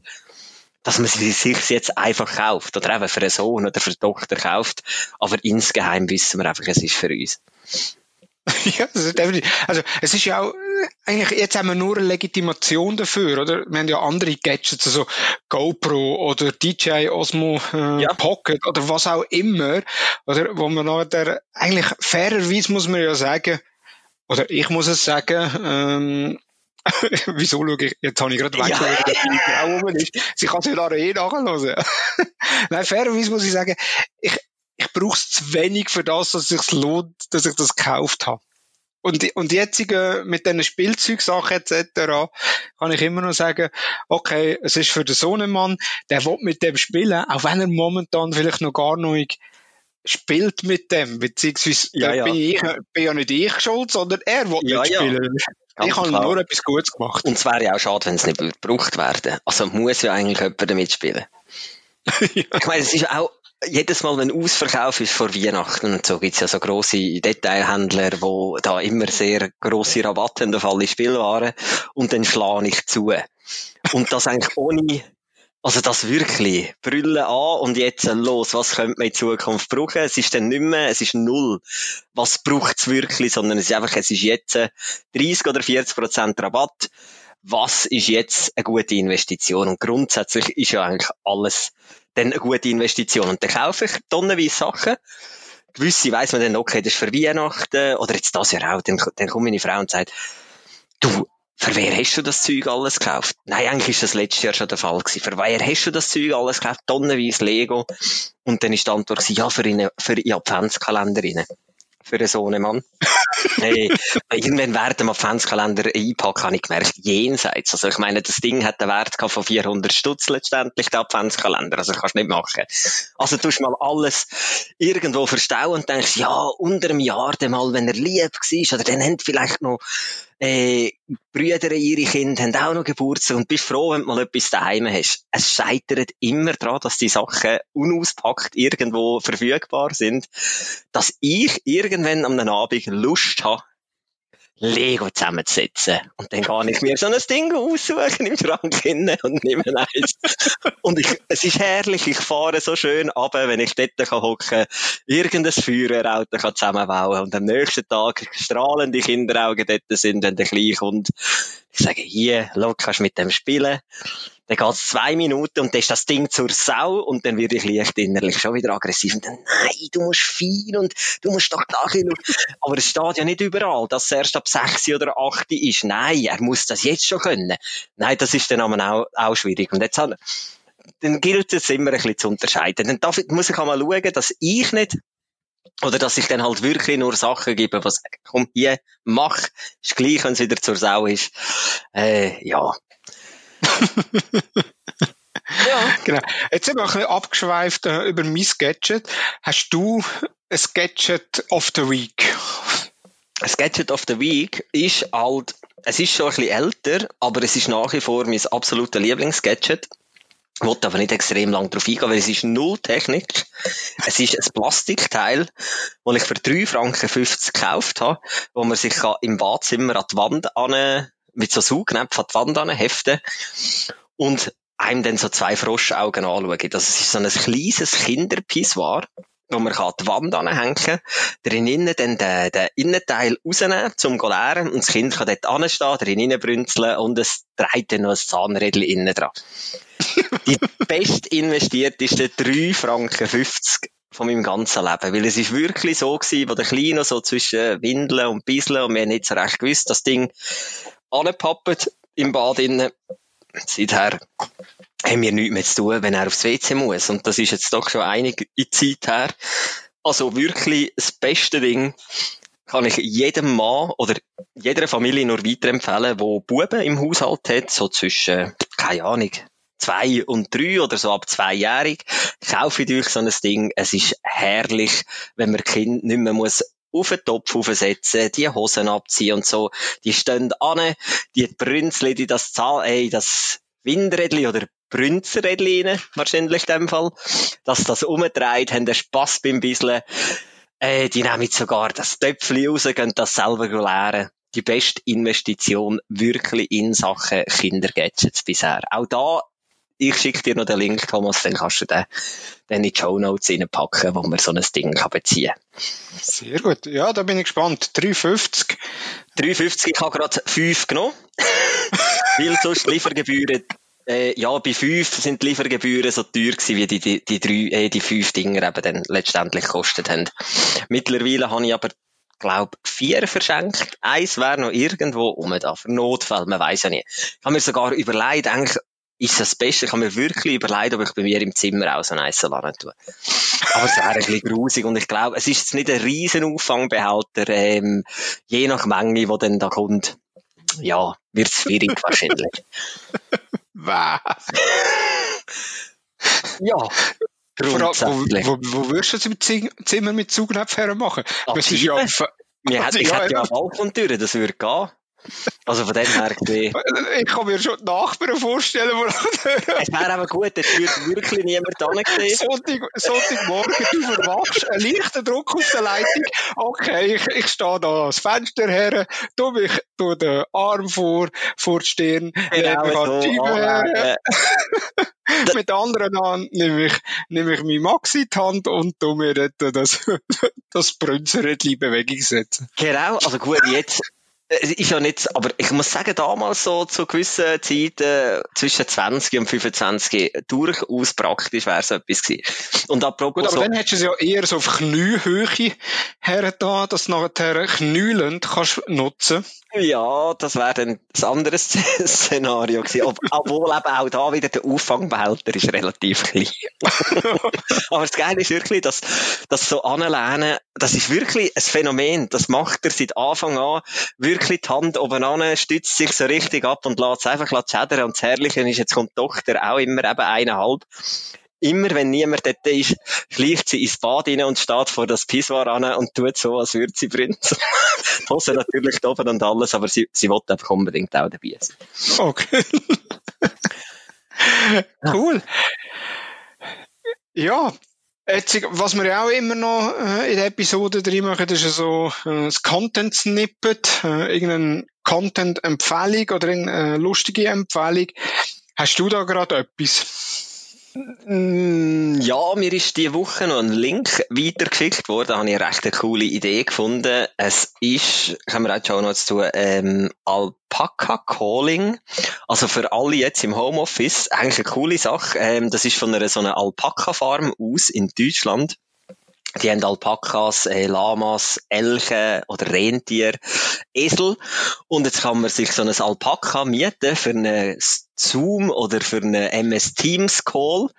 dass man sie sich jetzt einfach kauft oder eben für einen Sohn oder für eine Tochter kauft. Aber insgeheim wissen wir einfach, es ist für uns. Ja, das ist definitiv. Also, es ist ja auch, eigentlich, jetzt haben wir nur eine Legitimation dafür, oder? Wir haben ja andere Gadgets, also GoPro oder DJI Osmo äh, ja. Pocket oder was auch immer, oder? Wo man nachher, eigentlich fairerweise muss man ja sagen, oder ich muss es sagen, ähm, Wieso schaue ich, jetzt habe ich gerade weg, ja. weil meine Frau rum ist. Sie kann sich da eh nachhören. Nein, fairerweise muss ich sagen, ich, ich brauche es zu wenig für das, dass es sich lohnt, dass ich das gekauft habe. Und, und jetzt äh, mit diesen Spielzeugsachen etc. kann ich immer noch sagen, okay, es ist für den Sohnemann, der will mit dem spielen, auch wenn er momentan vielleicht noch gar nicht spielt mit dem, beziehungsweise ja, ja. Bin, ich, bin ja nicht ich schuld, sondern er will ja, mitspielen. Ja. Ich habe nur etwas Gutes gemacht. Und es wäre ja auch schade, wenn es nicht gebraucht werden Also muss ja eigentlich jemand damit spielen. ja. Ich meine, es ist auch jedes Mal, wenn Ausverkauf ist vor Weihnachten und so, gibt's ja so grosse Detailhändler, wo da immer sehr grosse Rabatte haben auf alle Spielwaren und dann schlage ich zu. Und das eigentlich ohne also das wirklich, brüllen an und jetzt los, was könnte man in Zukunft brauchen? Es ist dann nicht mehr, es ist null. Was braucht es wirklich, sondern es ist einfach, es ist jetzt 30 oder 40 Prozent Rabatt. was ist jetzt eine gute Investition? Und grundsätzlich ist ja eigentlich alles dann eine gute Investition. Und dann kaufe ich tonnenweise Sachen. Gewisse weiss man dann, okay, das ist für Weihnachten, oder jetzt das Jahr auch, dann, dann kommt meine Frau und sagt, du, für wer hast du das Zeug alles gekauft? Nein, eigentlich ist das letztes Jahr schon der Fall gewesen. Für wer hast du das Zeug alles gekauft? Tonnenweise Lego. Und dann ist die Antwort gewesen, ja, für, eine, für die Adventskalender rein für einen Sohnemann. hey, irgendwann während dem Adventskalender einpacken, habe ich gemerkt, jenseits. Also ich meine, das Ding hat einen Wert von 400 Stutz letztendlich, der Adventskalender. Also kannst du nicht machen. Also tust mal alles irgendwo verstauen und denkst, ja, unter einem Jahr dann mal, wenn er lieb war, oder dann haben vielleicht noch äh, Brüder, ihre Kinder haben auch noch Geburtstag und bist froh, wenn du mal etwas daheim hast. Es scheitert immer daran, dass die Sachen unauspackt irgendwo verfügbar sind, dass ich irgendwann am Abend Lust habe, Lego zusammenzusetzen. Und dann kann ich mir so ein Ding aussuchen im Schrank hinten und nehme eins. und ich, es ist herrlich, ich fahre so schön ab, wenn ich dort kann hocken, irgendein Feuerwehrauto kann zusammenbauen und am nächsten Tag strahlende Kinderaugen dort sind, wenn der Kleine kommt. Ich sage, hier, schau, kannst mit dem spielen dann geht's zwei Minuten und dann ist das Ding zur Sau und dann werde ich leicht innerlich schon wieder aggressiv und dann, nein, du musst fein und du musst doch da hin. Aber es steht ja nicht überall, dass es erst ab sechs oder acht ist. Nein, er muss das jetzt schon können. Nein, das ist dann auch, auch schwierig. Und jetzt dann gilt es immer ein bisschen zu unterscheiden. Dann darf, muss ich auch mal schauen, dass ich nicht oder dass ich dann halt wirklich nur Sachen gebe, was komm hier, mach, ist gleich, wenn es wieder zur Sau ist. Äh, ja, ja. Genau. Jetzt sind wir ein bisschen abgeschweift äh, über mein Gadget. Hast du ein Gadget of the Week? Ein Gadget of the Week ist halt, es ist schon ein bisschen älter, aber es ist nach wie vor mein absoluter Lieblingsgadget. Ich wollte aber nicht extrem lang darauf eingehen, weil es ist null Technik. Es ist ein Plastikteil, das ich für 3,50 Franken gekauft habe, wo man sich im Badzimmer an die Wand an mit so Saugnäpfen an die Wand anheften und einem dann so zwei Froschaugen anschauen. Das ist so ein kleines Kinderpissoir, wo man an die Wand anhängen kann, drinnen dann den, den Innenteil rausnehmen, zum zu leeren, und das Kind kann dort anstehen, drin brünzeln und es dreht dann noch ein Zahnrädchen innen dran. Die best investierteste 3 Franken 50 von meinem ganzen Leben. Weil es ist wirklich so gewesen, wo der Kleine so zwischen Windeln und Bisseln und wir haben nicht so recht gewusst, das Ding angepappt im Bad innen. Seither haben wir nichts mehr zu tun, wenn er aufs WC muss. Und das ist jetzt doch schon einige Zeit her. Also wirklich das beste Ding kann ich jedem Mann oder jeder Familie nur weiterempfehlen, wo Buben im Haushalt hat, so zwischen, keine Ahnung, zwei und drei oder so ab zweijährig. Kaufe ich euch so ein Ding. Es ist herrlich, wenn man Kind nicht mehr muss auf den Topf aufsetzen, die Hosen abziehen und so. Die stehen an, die Brünzli, die das Zahl, ey, das Windrädli oder Brünzrädli rein, wahrscheinlich in dem Fall, dass das umdreht, haben den Spass beim Bisseln. Äh, die nehmen sogar das Töpfchen raus, können das selber lernen. Die beste Investition wirklich in Sachen Kindergadgets bisher. Auch da ich schicke dir noch den Link, Thomas, dann kannst du den dann in die Show Notes reinpacken, wo man so ein Ding kann beziehen kann. Sehr gut. Ja, da bin ich gespannt. 3,50. 3,50, ich habe gerade 5 genommen. Weil sonst Liefergebühren, äh, ja, bei 5 sind die Liefergebühren so teuer gewesen, wie die, die, die, drei, äh, die 5 Dinger eben dann letztendlich gekostet haben. Mittlerweile habe ich aber glaube vier verschenkt. Eins wäre noch irgendwo um da, für Notfall, man weiß ja nicht. Ich habe mir sogar überlegt, eigentlich ist das Beste. Ich habe mir wirklich überlegt, ob ich bei mir im Zimmer auch so ein Salon tue. Aber es wäre ein bisschen grusig und ich glaube, es ist jetzt nicht ein riesen Auffangbehälter, ähm, je nach Menge, die dann da kommt. Ja, wird es schwierig wahrscheinlich. Was? ja. Grundsätzlich. Wo, wo, wo würdest du es im Zimmer mit Zugnäpfen machen? Das ist ja, wir hätten, hätte ja eine Balkontür, das würde gehen. Also von dem her gesehen. Ich kann mir schon die Nachbarn vorstellen, die Es wäre aber gut, es würde wirklich niemand gesehen. Sonntag, Sonntagmorgen, du verwachst, ein leichter Druck auf der Leitung. Okay, ich, ich stehe da ans Fenster her, tu mich, tu den Arm vor, vor die Stirn, genau, mich an die Scheibe Mit der anderen Hand nehme ich, nehme ich meine Maxi in die Hand und tu mir das, das Brünzerli Bewegung setzen. Genau, also gut, jetzt, ist ja nicht, aber ich muss sagen, damals so zu gewissen Zeiten zwischen 20 und 25 durchaus praktisch wäre es etwas gewesen. Und apropos Gut, aber so, dann hättest du es ja eher so auf Kniehöhe hergetan, dass du nachher knühlend kannst nutzen. Ja, das wäre dann ein anderes Szenario gewesen. Ob, obwohl eben auch da wieder der Auffangbehälter ist relativ klein. aber das Geile ist wirklich, dass, dass so anlehnen, das ist wirklich ein Phänomen. Das macht er seit Anfang an wirklich die Hand oben an, stützt sich so richtig ab und lässt es einfach schädern. Und das Herrliche ist, jetzt kommt die Tochter auch immer eben eineinhalb. Immer wenn niemand dort ist, schleicht sie ins Bad rein und steht vor das Pissoir an und tut so, als würde sie Prinz. Hose natürlich oben und alles, aber sie, sie will einfach unbedingt auch dabei sein. Okay. cool. Ja, jetzt, was wir auch immer noch äh, in der Episode drin machen, ist so äh, das Content-Snippet, äh, irgendeine Content-Empfehlung oder irgendeine lustige Empfehlung. Hast du da gerade etwas? Mm, Ja, mir ist diese Woche noch ein Link weitergeschickt worden. Da habe ich eine recht coole Idee gefunden. Es ist, können wir auch schon noch zu, ähm, Alpaca Calling. Also für alle jetzt im Homeoffice. Eigentlich eine coole Sache. Ähm, das ist von einer so einer Alpaka-Farm aus in Deutschland. Die haben Alpakas, äh, Lamas, Elche oder Rentier, Esel. Und jetzt kann man sich so ein Alpaka mieten für einen Zoom oder für einen MS Teams Call.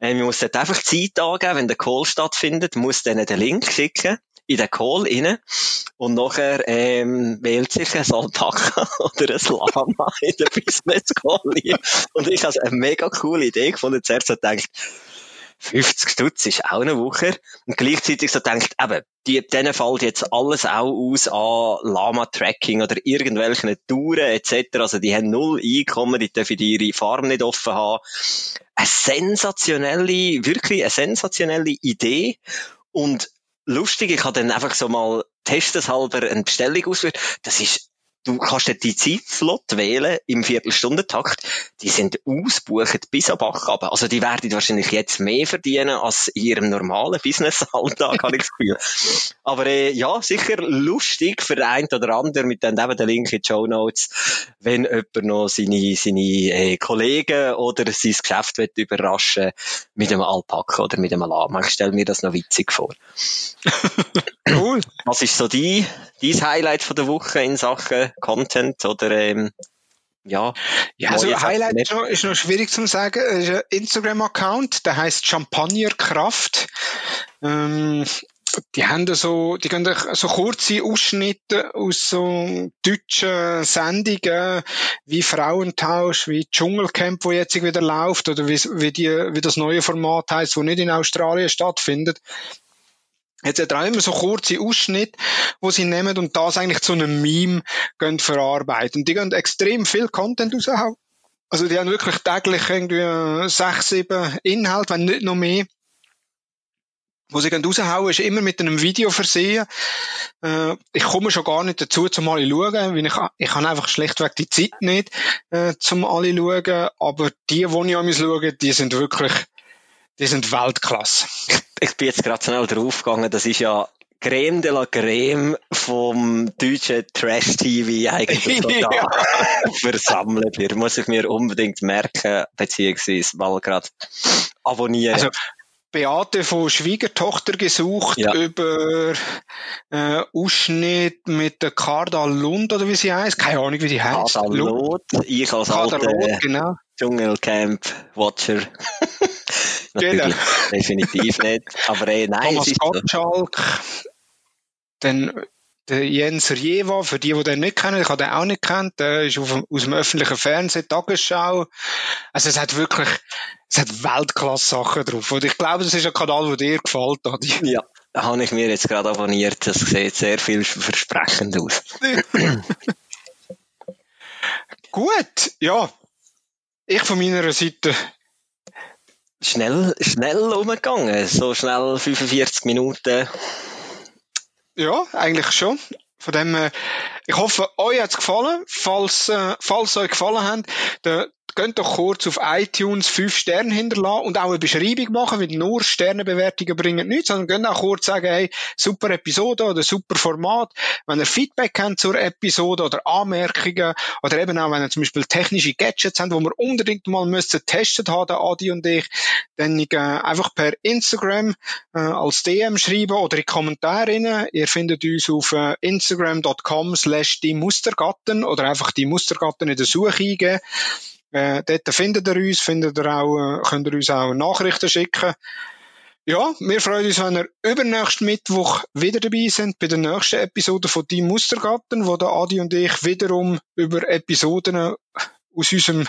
Ähm, man muss dort einfach Zeit angeben, wenn der Call stattfindet, muss denen den Link schicken in den Call rein und nachher ähm, wählt sich ein Alpaka oder ein Lama in den Business Call rein. Und ich habe eine mega coole Idee gefunden. Zuerst habe ich gedacht, 50 Stutz ist auch eine Woche. Und gleichzeitig so denkt, eben, die, denen fällt jetzt alles auch aus an Lama-Tracking oder irgendwelchen Touren etc. Also die haben null Einkommen, die dürfen ihre Farm nicht offen haben. Eine sensationelle, wirklich eine sensationelle Idee. Und lustig, ich habe dann einfach so mal testeshalber eine Bestellung ausgeführt. Das ist Du kannst dort die Zeitslot wählen im Viertelstundentakt. Die sind ausgebucht bis am Bach runter. Also die werden wahrscheinlich jetzt mehr verdienen als in ihrem normalen Business-Alltag, habe ich das Gefühl. Aber äh, ja, sicher lustig für einen oder anderen mit dann eben den Link in die Show Notes, wenn jemand noch seine, seine äh, Kollegen oder sein Geschäft will überraschen mit einem Alpaka oder mit einem Lama. Ich stelle mir das noch witzig vor. Cool. Was ist so die, dein Highlight von der Woche in Sachen Content oder ähm, ja? Ja, also Highlight ist noch, ist noch schwierig zu sagen. Es ist ein Instagram-Account, der heißt Champagnerkraft. Ähm, die haben da so, die gehen so kurze Ausschnitte aus so deutschen Sendungen, wie Frauentausch, wie Dschungelcamp, wo jetzt wieder läuft, oder wie, wie, die, wie das neue Format heißt, wo nicht in Australien stattfindet. Jetzt hat er auch immer so kurze Ausschnitte, wo sie nehmen und das eigentlich zu einem Meme gehen verarbeiten. Die gehen extrem viel Content raushauen. Also die haben wirklich täglich irgendwie äh, sechs, sieben Inhalte, wenn nicht noch mehr. Sie gehen raushauen, ist immer mit einem Video versehen. Äh, ich komme schon gar nicht dazu, zum alle schauen, weil ich, ich habe einfach schlechtweg die Zeit nicht, äh, zum alle schauen. Aber die, die ich an mich schaue, die sind wirklich, die sind Weltklasse. Ich bin jetzt gerade schnell draufgegangen, das ist ja Creme de la Creme vom deutschen Trash-TV eigentlich Ja. versammelt wird. Muss ich mir unbedingt merken, beziehungsweise mal gerade abonnieren. Also, Beate von Schwiegertochter gesucht Ja. über äh, Ausschnitt mit der Karda Lund oder wie sie heißt. Keine Ahnung, wie die heißt. Lund. Kadalot, ich als Karda alter Lund, genau. Dschungelcamp-Watcher. Natürlich, definitiv nicht. Aber äh, nein, Thomas es ist so. Gottschalk. Dann der Jens Riewa, für die, die den nicht kennen, ich habe den auch nicht kennt, der ist auf, aus dem öffentlichen Fernsehen, Tagesschau. Also es hat wirklich, es hat Weltklasse-Sachen drauf. Und ich glaube, das ist ein Kanal, der dir gefällt, Adi. Ja, habe ich mir jetzt gerade abonniert. Das sieht sehr vielversprechend aus. Gut, ja. Ich von meiner Seite Schnell, schnell umgegangen. So schnell 45 Minuten. Ja, eigentlich schon. Von dem, äh, ich hoffe, euch hat's gefallen. Falls, äh, falls euch gefallen hat, der könnt doch kurz auf iTunes fünf Sterne hinterlassen und auch eine Beschreibung machen, weil nur Sternebewertungen bringen nichts, sondern könnt auch kurz sagen, hey, super Episode oder super Format. Wenn ihr Feedback habt zur Episode oder Anmerkungen oder eben auch, wenn ihr zum Beispiel technische Gadgets habt, wo wir unbedingt mal müssen testen haben, Adi und ich, dann äh, einfach per Instagram äh, als DM schreiben oder in Kommentare rein. Ihr findet uns auf äh, instagram.com slash die Mustergatten oder einfach die Mustergatten in der Suche eingeben. Äh, dort findet ihr uns, findet ihr auch, äh, könnt ihr uns auch Nachrichten schicken. Ja, wir freuen uns, wenn ihr übernächsten Mittwoch wieder dabei sind bei der nächsten Episode von Die Mustergatten, wo der Adi und ich wiederum über Episoden aus unserem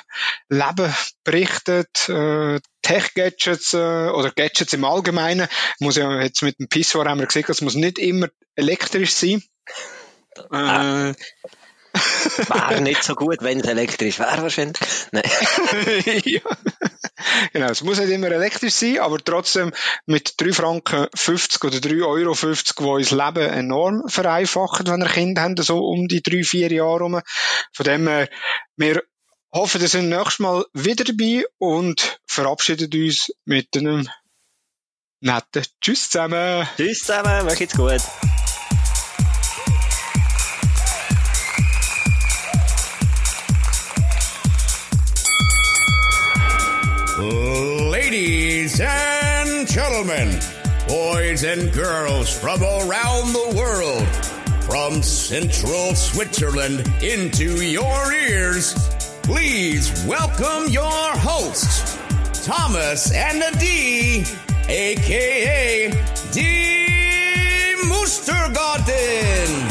Leben berichtet, äh, Tech-Gadgets äh, oder Gadgets im Allgemeinen. Muss ja jetzt mit dem Pissoir haben wir gesehen, es muss nicht immer elektrisch sein. Äh, Wäre nicht so gut, wenn es elektrisch wäre, wahrscheinlich. Nein. ja. Genau, es muss nicht immer elektrisch sein, aber trotzdem mit 3 Franken 50 oder 3 Euro 50, die uns Leben enorm vereinfachen, wenn wir Kinder haben, so um die 3, 4 Jahre rum. Von dem her, wir hoffen, ihr seid nächstes Mal wieder dabei und verabschieden uns mit einem netten Tschüss zusammen. Tschüss zusammen, macht's gut. Ladies and gentlemen, boys and girls from around the world, from central Switzerland into your ears, please welcome your hosts, Thomas and Adi, aka D. Mustergarten.